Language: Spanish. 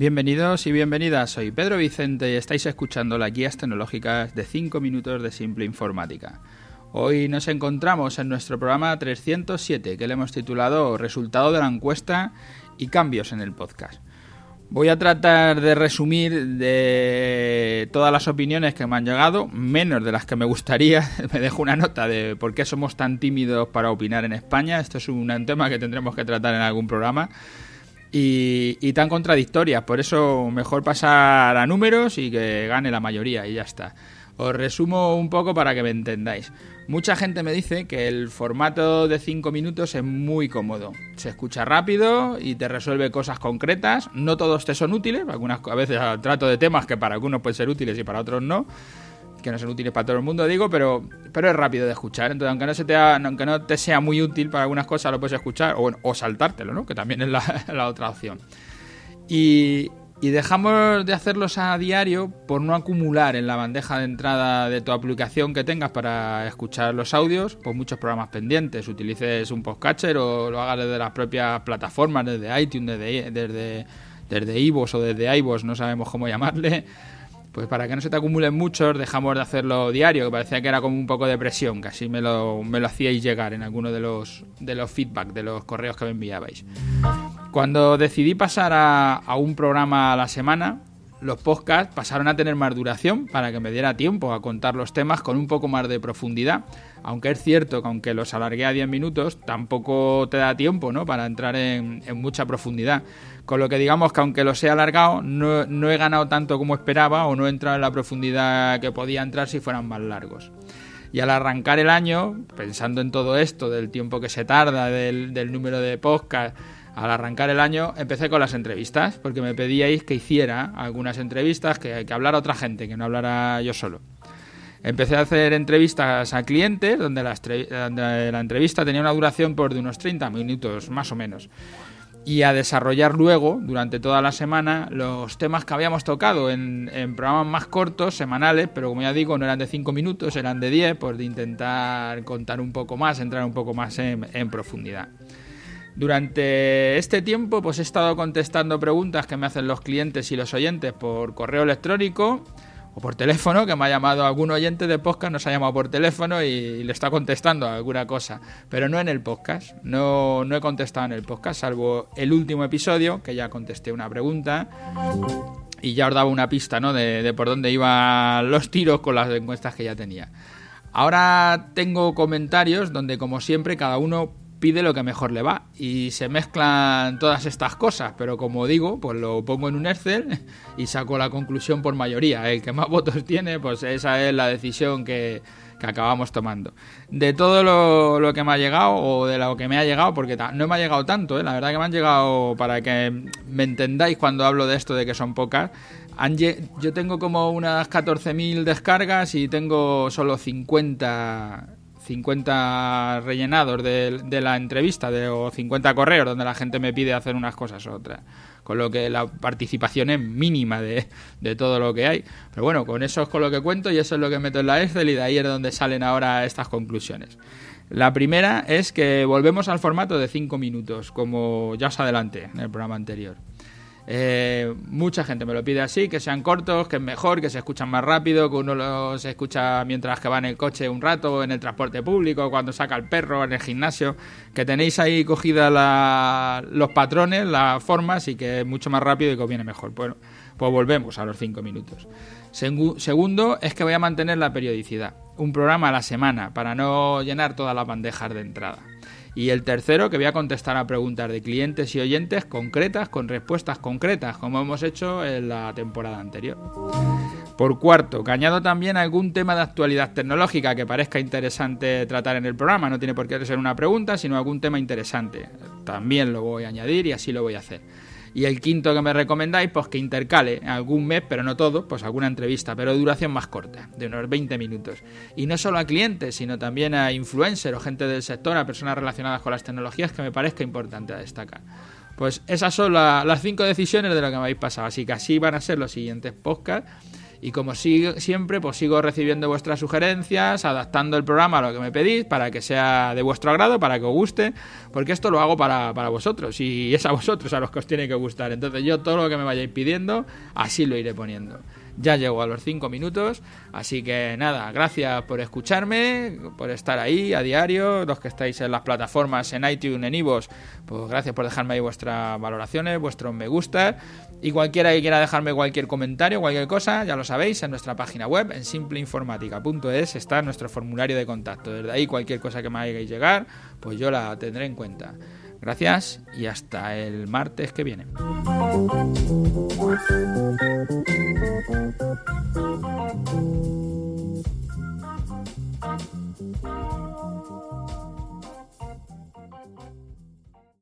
Bienvenidos y bienvenidas, soy Pedro Vicente y estáis escuchando las guías tecnológicas de 5 minutos de simple informática. Hoy nos encontramos en nuestro programa 307 que le hemos titulado Resultado de la encuesta y cambios en el podcast. Voy a tratar de resumir de todas las opiniones que me han llegado, menos de las que me gustaría. Me dejo una nota de por qué somos tan tímidos para opinar en España. Esto es un tema que tendremos que tratar en algún programa. Y, tan contradictorias, por eso mejor pasar a números y que gane la mayoría y ya está. Os resumo un poco para que me entendáis. Mucha gente me dice que el formato de 5 minutos es muy cómodo. Se escucha rápido y te resuelve cosas concretas. No todos te son útiles, algunas a veces trato de temas que para algunos pueden ser útiles y para otros no. Que no son útiles para todo el mundo, digo, pero, pero es rápido de escuchar. Entonces, aunque no, se te aunque no te sea muy útil para algunas cosas, lo puedes escuchar o, o saltártelo, ¿no? Que también es la, otra opción. Y, y dejamos de hacerlos a diario por no acumular en la bandeja de entrada de tu aplicación que tengas para escuchar los audios, por muchos programas pendientes. Utilices un podcatcher o lo hagas desde las propias plataformas, desde iTunes, desde, desde, desde iVoox o desde iVoox, no sabemos cómo llamarle. Pues para que no se te acumulen muchos, dejamos de hacerlo diario, que parecía que era como un poco de presión, así me lo, me lo hacíais llegar en alguno de los, de los feedback, de los correos que me enviabais. Cuando decidí pasar a, a un programa a la semana, los podcasts pasaron a tener más duración para que me diera tiempo a contar los temas con un poco más de profundidad. Aunque es cierto que aunque los alargué a 10 minutos, tampoco te da tiempo ¿no? para entrar en, mucha profundidad. Con lo que digamos que aunque los he alargado, no, no he ganado tanto como esperaba o no he entrado en la profundidad que podía entrar si fueran más largos. Y al arrancar el año, pensando en todo esto, del tiempo que se tarda, del, del número de podcasts, al arrancar el año empecé con las entrevistas, porque me pedíais que hiciera algunas entrevistas, que, que hablara otra gente, que no hablara yo solo. Empecé a hacer entrevistas a clientes, donde la, entrevista tenía una duración por de unos 30 minutos, más o menos y a desarrollar luego, durante toda la semana, los temas que habíamos tocado en, programas más cortos, semanales, pero como ya digo, no eran de 5 minutos, eran de 10, por intentar contar un poco más, entrar un poco más en, profundidad. Durante este tiempo, pues he estado contestando preguntas que me hacen los clientes y los oyentes por correo electrónico o por teléfono, que me ha llamado algún oyente de podcast, nos ha llamado por teléfono y, le está contestando alguna cosa, pero no en el podcast, no, no he contestado en el podcast, salvo el último episodio, que ya contesté una pregunta y ya os daba una pista ¿no? de, de por dónde iban los tiros con las encuestas que ya tenía. Ahora tengo comentarios donde, como siempre, cada uno pide lo que mejor le va y se mezclan todas estas cosas, pero como digo, pues lo pongo en un Excel y saco la conclusión por mayoría. El que más votos tiene, pues esa es la decisión que, que acabamos tomando. De todo lo, lo, que me ha llegado o de lo que me ha llegado, porque no me ha llegado tanto, ¿eh? la verdad que me han llegado para que me entendáis cuando hablo de esto de que son pocas. Han, yo tengo como unas 14.000 descargas y tengo solo 50 50 rellenados de, la entrevista de, o 50 correos donde la gente me pide hacer unas cosas u otras. Con lo que la participación es mínima de, de, todo lo que hay. Pero bueno, con eso es con lo que cuento y eso es lo que meto en la Excel y de ahí es donde salen ahora estas conclusiones. La primera es que volvemos al formato de 5 minutos, como ya os adelanté en el programa anterior. Eh, mucha gente me lo pide así, que sean cortos, que es mejor, que se escuchan más rápido, que uno los escucha mientras que va en el coche un rato, en el transporte público, cuando saca el perro, en el gimnasio, que tenéis ahí cogidas la, los patrones, las formas y que es mucho más rápido y que os viene mejor. Bueno, pues volvemos a los 5 minutos. Segundo es que voy a mantener la periodicidad, un programa a la semana para no llenar todas las bandejas de entrada. Y el tercero, que voy a contestar a preguntas de clientes y oyentes concretas, con respuestas concretas, como hemos hecho en la temporada anterior. Por cuarto, que añado también algún tema de actualidad tecnológica que parezca interesante tratar en el programa. No tiene por qué ser una pregunta, sino algún tema interesante. También lo voy a añadir y así lo voy a hacer. Y el quinto que me recomendáis, pues que intercale algún mes, pero no todo, pues alguna entrevista, pero de duración más corta, de unos 20 minutos. Y no solo a clientes, sino también a influencers o gente del sector, a personas relacionadas con las tecnologías que me parezca importante a destacar. Pues esas son la, las cinco decisiones de lo que me habéis pasado, así que así van a ser los siguientes podcasts Y como siempre, pues sigo recibiendo vuestras sugerencias, adaptando el programa a lo que me pedís para que sea de vuestro agrado, para que os guste, porque esto lo hago para, para vosotros y es a vosotros a los que os tiene que gustar. Entonces yo todo lo que me vayáis pidiendo, así lo iré poniendo ya llego a los 5 minutos. Así que nada, gracias por escucharme, por estar ahí a diario. Los que estáis en las plataformas, en iTunes, en Ivos, pues gracias por dejarme ahí vuestras valoraciones, vuestros me gusta. Y cualquiera que quiera dejarme cualquier comentario, cualquier cosa, ya lo sabéis, en nuestra página web, en simpleinformática.es, está nuestro formulario de contacto. Desde ahí, cualquier cosa que me hagáis llegar, pues yo la tendré en cuenta. Gracias y hasta el martes que viene.